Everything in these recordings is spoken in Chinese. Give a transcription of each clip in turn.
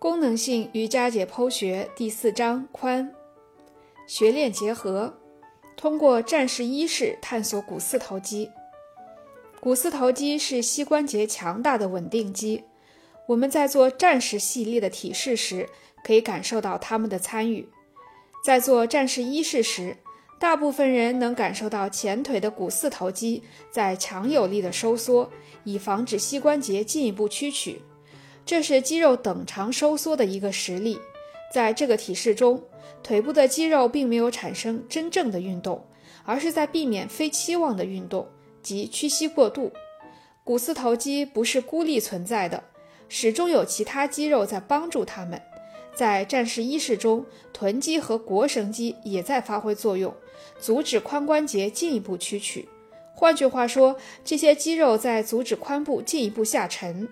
功能性瑜伽解剖学第四章髋学练结合，通过战士一式探索股四头肌。股四头肌是膝关节强大的稳定肌。我们在做战士系列的体式时，可以感受到他们的参与。在做战士一式时，大部分人能感受到前腿的股四头肌在强有力的收缩，以防止膝关节进一步屈曲。这是肌肉等长收缩的一个实例。在这个体式中，腿部的肌肉并没有产生真正的运动，而是在避免非期望的运动，即屈膝过度。股四头肌不是孤立存在的，始终有其他肌肉在帮助它们。在战士一式中，臀肌和腘绳肌也在发挥作用，阻止髋关节进一步屈曲。换句话说，这些肌肉在阻止髋部进一步下沉。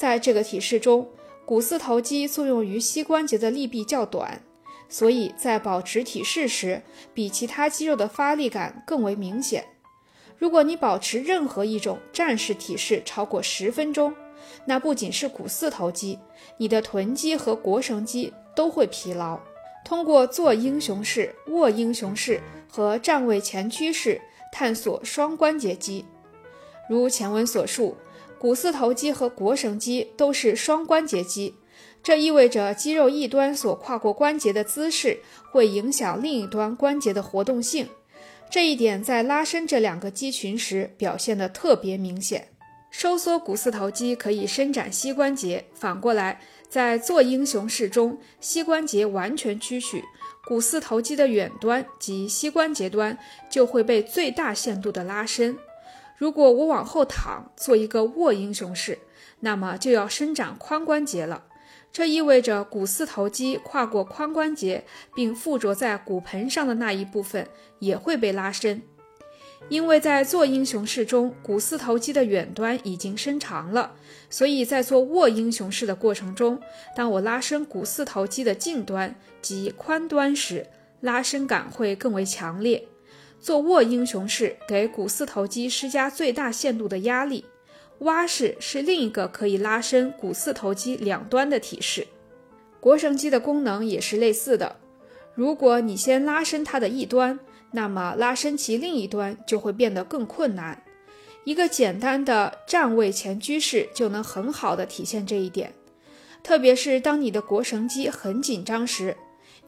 在这个体式中，股四头肌作用于膝关节的力臂较短，所以在保持体式时，比其他肌肉的发力感更为明显。如果你保持任何一种战士体式超过十分钟，那不仅是股四头肌，你的臀肌和腘绳肌都会疲劳。通过做英雄式、卧英雄式和站位前屈式探索双关节肌，如前文所述。股四头肌和腘绳肌都是双关节肌，这意味着肌肉一端所跨过关节的姿势会影响另一端关节的活动性。这一点在拉伸这两个肌群时表现得特别明显。收缩股四头肌可以伸展膝关节，反过来，在做英雄式中，膝关节完全屈曲，股四头肌的远端及膝关节端就会被最大限度的拉伸。如果我往后躺做一个卧英雄式，那么就要伸展髋关节了。这意味着股四头肌跨过髋关节并附着在骨盆上的那一部分也会被拉伸。因为在做英雄式中，股四头肌的远端已经伸长了，所以在做卧英雄式的过程中，当我拉伸股四头肌的近端及髋端时，拉伸感会更为强烈。做卧英雄式，给股四头肌施加最大限度的压力。蛙式是另一个可以拉伸股四头肌两端的体式。腘绳肌的功能也是类似的。如果你先拉伸它的一端，那么拉伸其另一端就会变得更困难。一个简单的站位前屈式就能很好的体现这一点，特别是当你的腘绳肌很紧张时。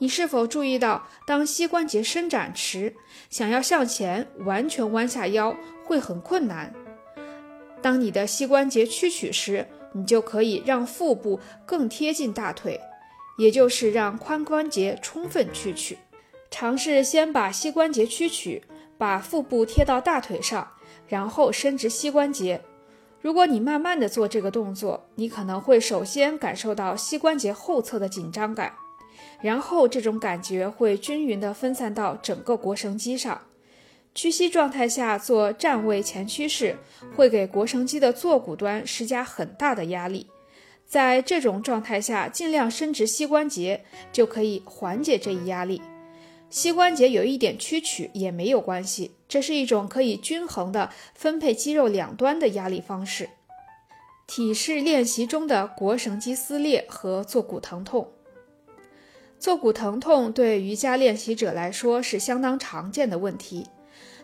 你是否注意到，当膝关节伸展时，想要向前完全弯下腰会很困难？当你的膝关节屈曲时，你就可以让腹部更贴近大腿，也就是让髋关节充分屈曲。尝试先把膝关节屈曲，把腹部贴到大腿上，然后伸直膝关节。如果你慢慢的做这个动作，你可能会首先感受到膝关节后侧的紧张感。然后这种感觉会均匀地分散到整个腘绳肌上。屈膝状态下做站位前屈式，会给腘绳肌的坐骨端施加很大的压力。在这种状态下，尽量伸直膝关节，就可以缓解这一压力。膝关节有一点屈曲也没有关系，这是一种可以均衡地分配肌肉两端的压力方式。体式练习中的腘绳肌撕裂和坐骨疼痛。坐骨疼痛对瑜伽练习者来说是相当常见的问题，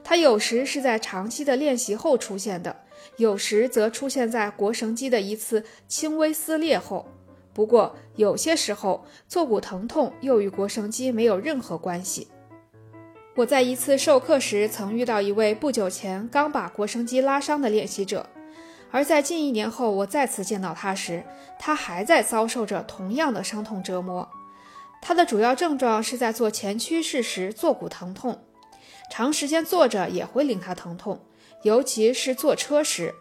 它有时是在长期的练习后出现的，有时则出现在腘绳肌的一次轻微撕裂后。不过，有些时候坐骨疼痛又与腘绳肌没有任何关系。我在一次授课时曾遇到一位不久前刚把腘绳肌拉伤的练习者，而在近一年后我再次见到他时，他还在遭受着同样的伤痛折磨。他的主要症状是在做前屈式时坐骨疼痛，长时间坐着也会令他疼痛，尤其是坐车时，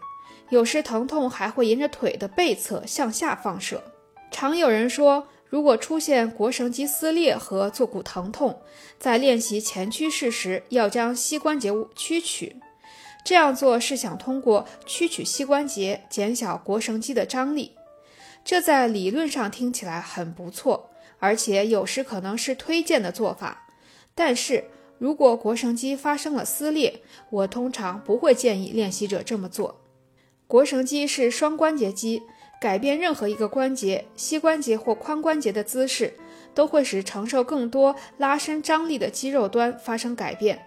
有时疼痛还会沿着腿的背侧向下放射。常有人说，如果出现腘绳肌撕裂和坐骨疼痛，在练习前屈式时要将膝关节屈曲，这样做是想通过屈曲膝关节减小腘绳肌的张力。这在理论上听起来很不错。而且有时可能是推荐的做法，但是如果腘绳肌发生了撕裂，我通常不会建议练习者这么做。腘绳肌是双关节肌，改变任何一个关节，膝关节或髋关节的姿势，都会使承受更多拉伸张力的肌肉端发生改变。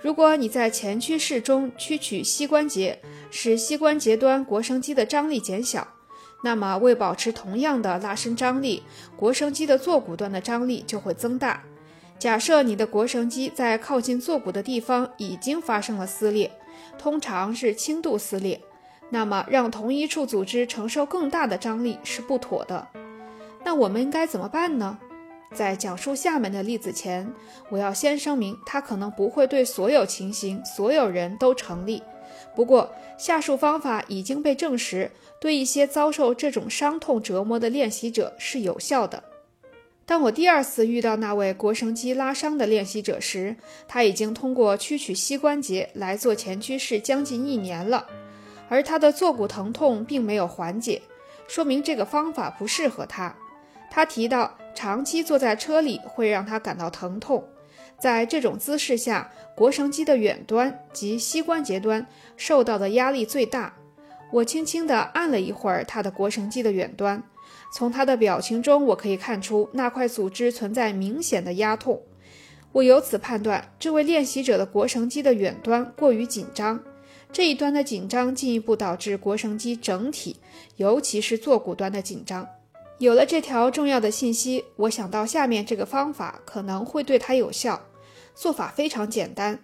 如果你在前屈式中屈曲膝关节，使膝关节端腘绳肌的张力减小，那么为保持同样的拉伸张力，腘绳肌的坐骨端的张力就会增大。假设你的腘绳肌在靠近坐骨的地方已经发生了撕裂，通常是轻度撕裂。那么，让同一处组织承受更大的张力是不妥的。那我们应该怎么办呢？在讲述下面的例子前，我要先声明，它可能不会对所有情形、所有人都成立。不过，下述方法已经被证实，对一些遭受这种伤痛折磨的练习者是有效的。当我第二次遇到那位腘绳肌拉伤的练习者时，他已经通过屈曲膝关节来做前屈式将近一年了。而他的坐骨疼痛并没有缓解，说明这个方法不适合他。他提到，长期坐在车里会让他感到疼痛，在这种姿势下，腘绳肌的远端及膝关节端受到的压力最大。我轻轻地按了一会儿他的腘绳肌的远端，从他的表情中，我可以看出那块组织存在明显的压痛。我由此判断，这位练习者的腘绳肌的远端过于紧张。这一端的紧张进一步导致腘绳肌整体，尤其是坐骨端的紧张。有了这条重要的信息，我想到下面这个方法可能会对他有效。做法非常简单，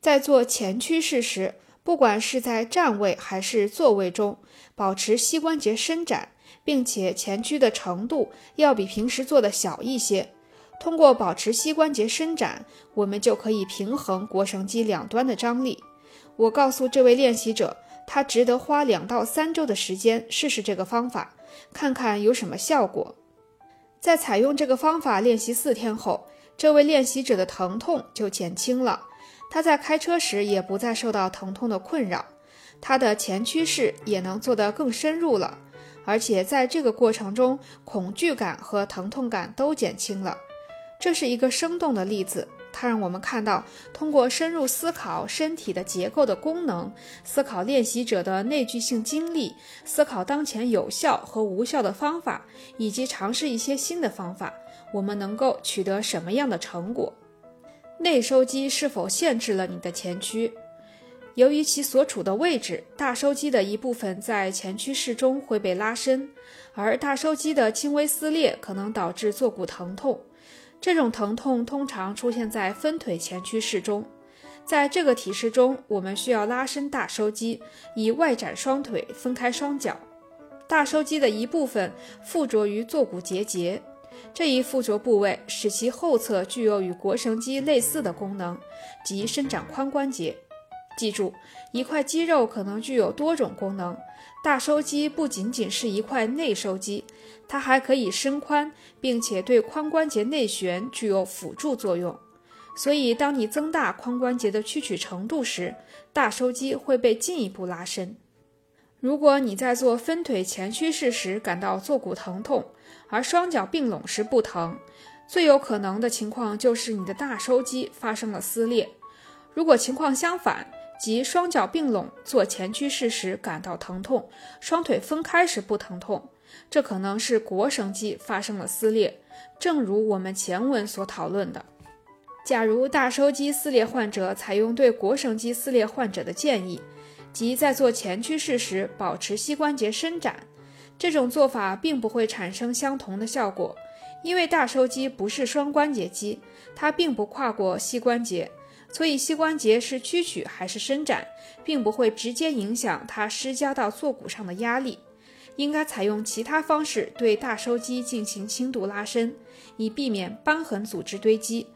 在做前屈式时，不管是在站位还是坐位中，保持膝关节伸展，并且前屈的程度要比平时做的小一些。通过保持膝关节伸展，我们就可以平衡腘绳肌两端的张力。我告诉这位练习者，他值得花两到三周的时间试试这个方法，看看有什么效果。在采用这个方法练习四天后，这位练习者的疼痛就减轻了，他在开车时也不再受到疼痛的困扰，他的前屈式也能做得更深入了，而且在这个过程中，恐惧感和疼痛感都减轻了。这是一个生动的例子。它让我们看到，通过深入思考身体的结构的功能，思考练习者的内聚性经历，思考当前有效和无效的方法，以及尝试一些新的方法，我们能够取得什么样的成果？内收肌是否限制了你的前屈？由于其所处的位置，大收肌的一部分在前屈式中会被拉伸，而大收肌的轻微撕裂可能导致坐骨疼痛。这种疼痛通常出现在分腿前屈式中，在这个体式中，我们需要拉伸大收肌，以外展双腿，分开双脚。大收肌的一部分附着于坐骨结节，这一附着部位使其后侧具有与腘绳肌类似的功能，即伸展髋关节。记住，一块肌肉可能具有多种功能。大收肌不仅仅是一块内收肌，它还可以伸髋，并且对髋关节内旋具有辅助作用。所以，当你增大髋关节的屈曲程度时，大收肌会被进一步拉伸。如果你在做分腿前屈式时感到坐骨疼痛，而双脚并拢时不疼，最有可能的情况就是你的大收肌发生了撕裂。如果情况相反，即双脚并拢做前屈式时感到疼痛，双腿分开时不疼痛，这可能是腘绳肌发生了撕裂。正如我们前文所讨论的，假如大收肌撕裂患者采用对腘绳肌撕裂患者的建议，即在做前屈式时保持膝关节伸展，这种做法并不会产生相同的效果，因为大收肌不是双关节肌，它并不跨过膝关节。所以，膝关节是屈曲还是伸展，并不会直接影响它施加到坐骨上的压力。应该采用其他方式对大收肌进行轻度拉伸，以避免瘢痕组织堆积。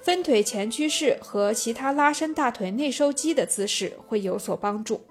分腿前屈式和其他拉伸大腿内收肌的姿势会有所帮助。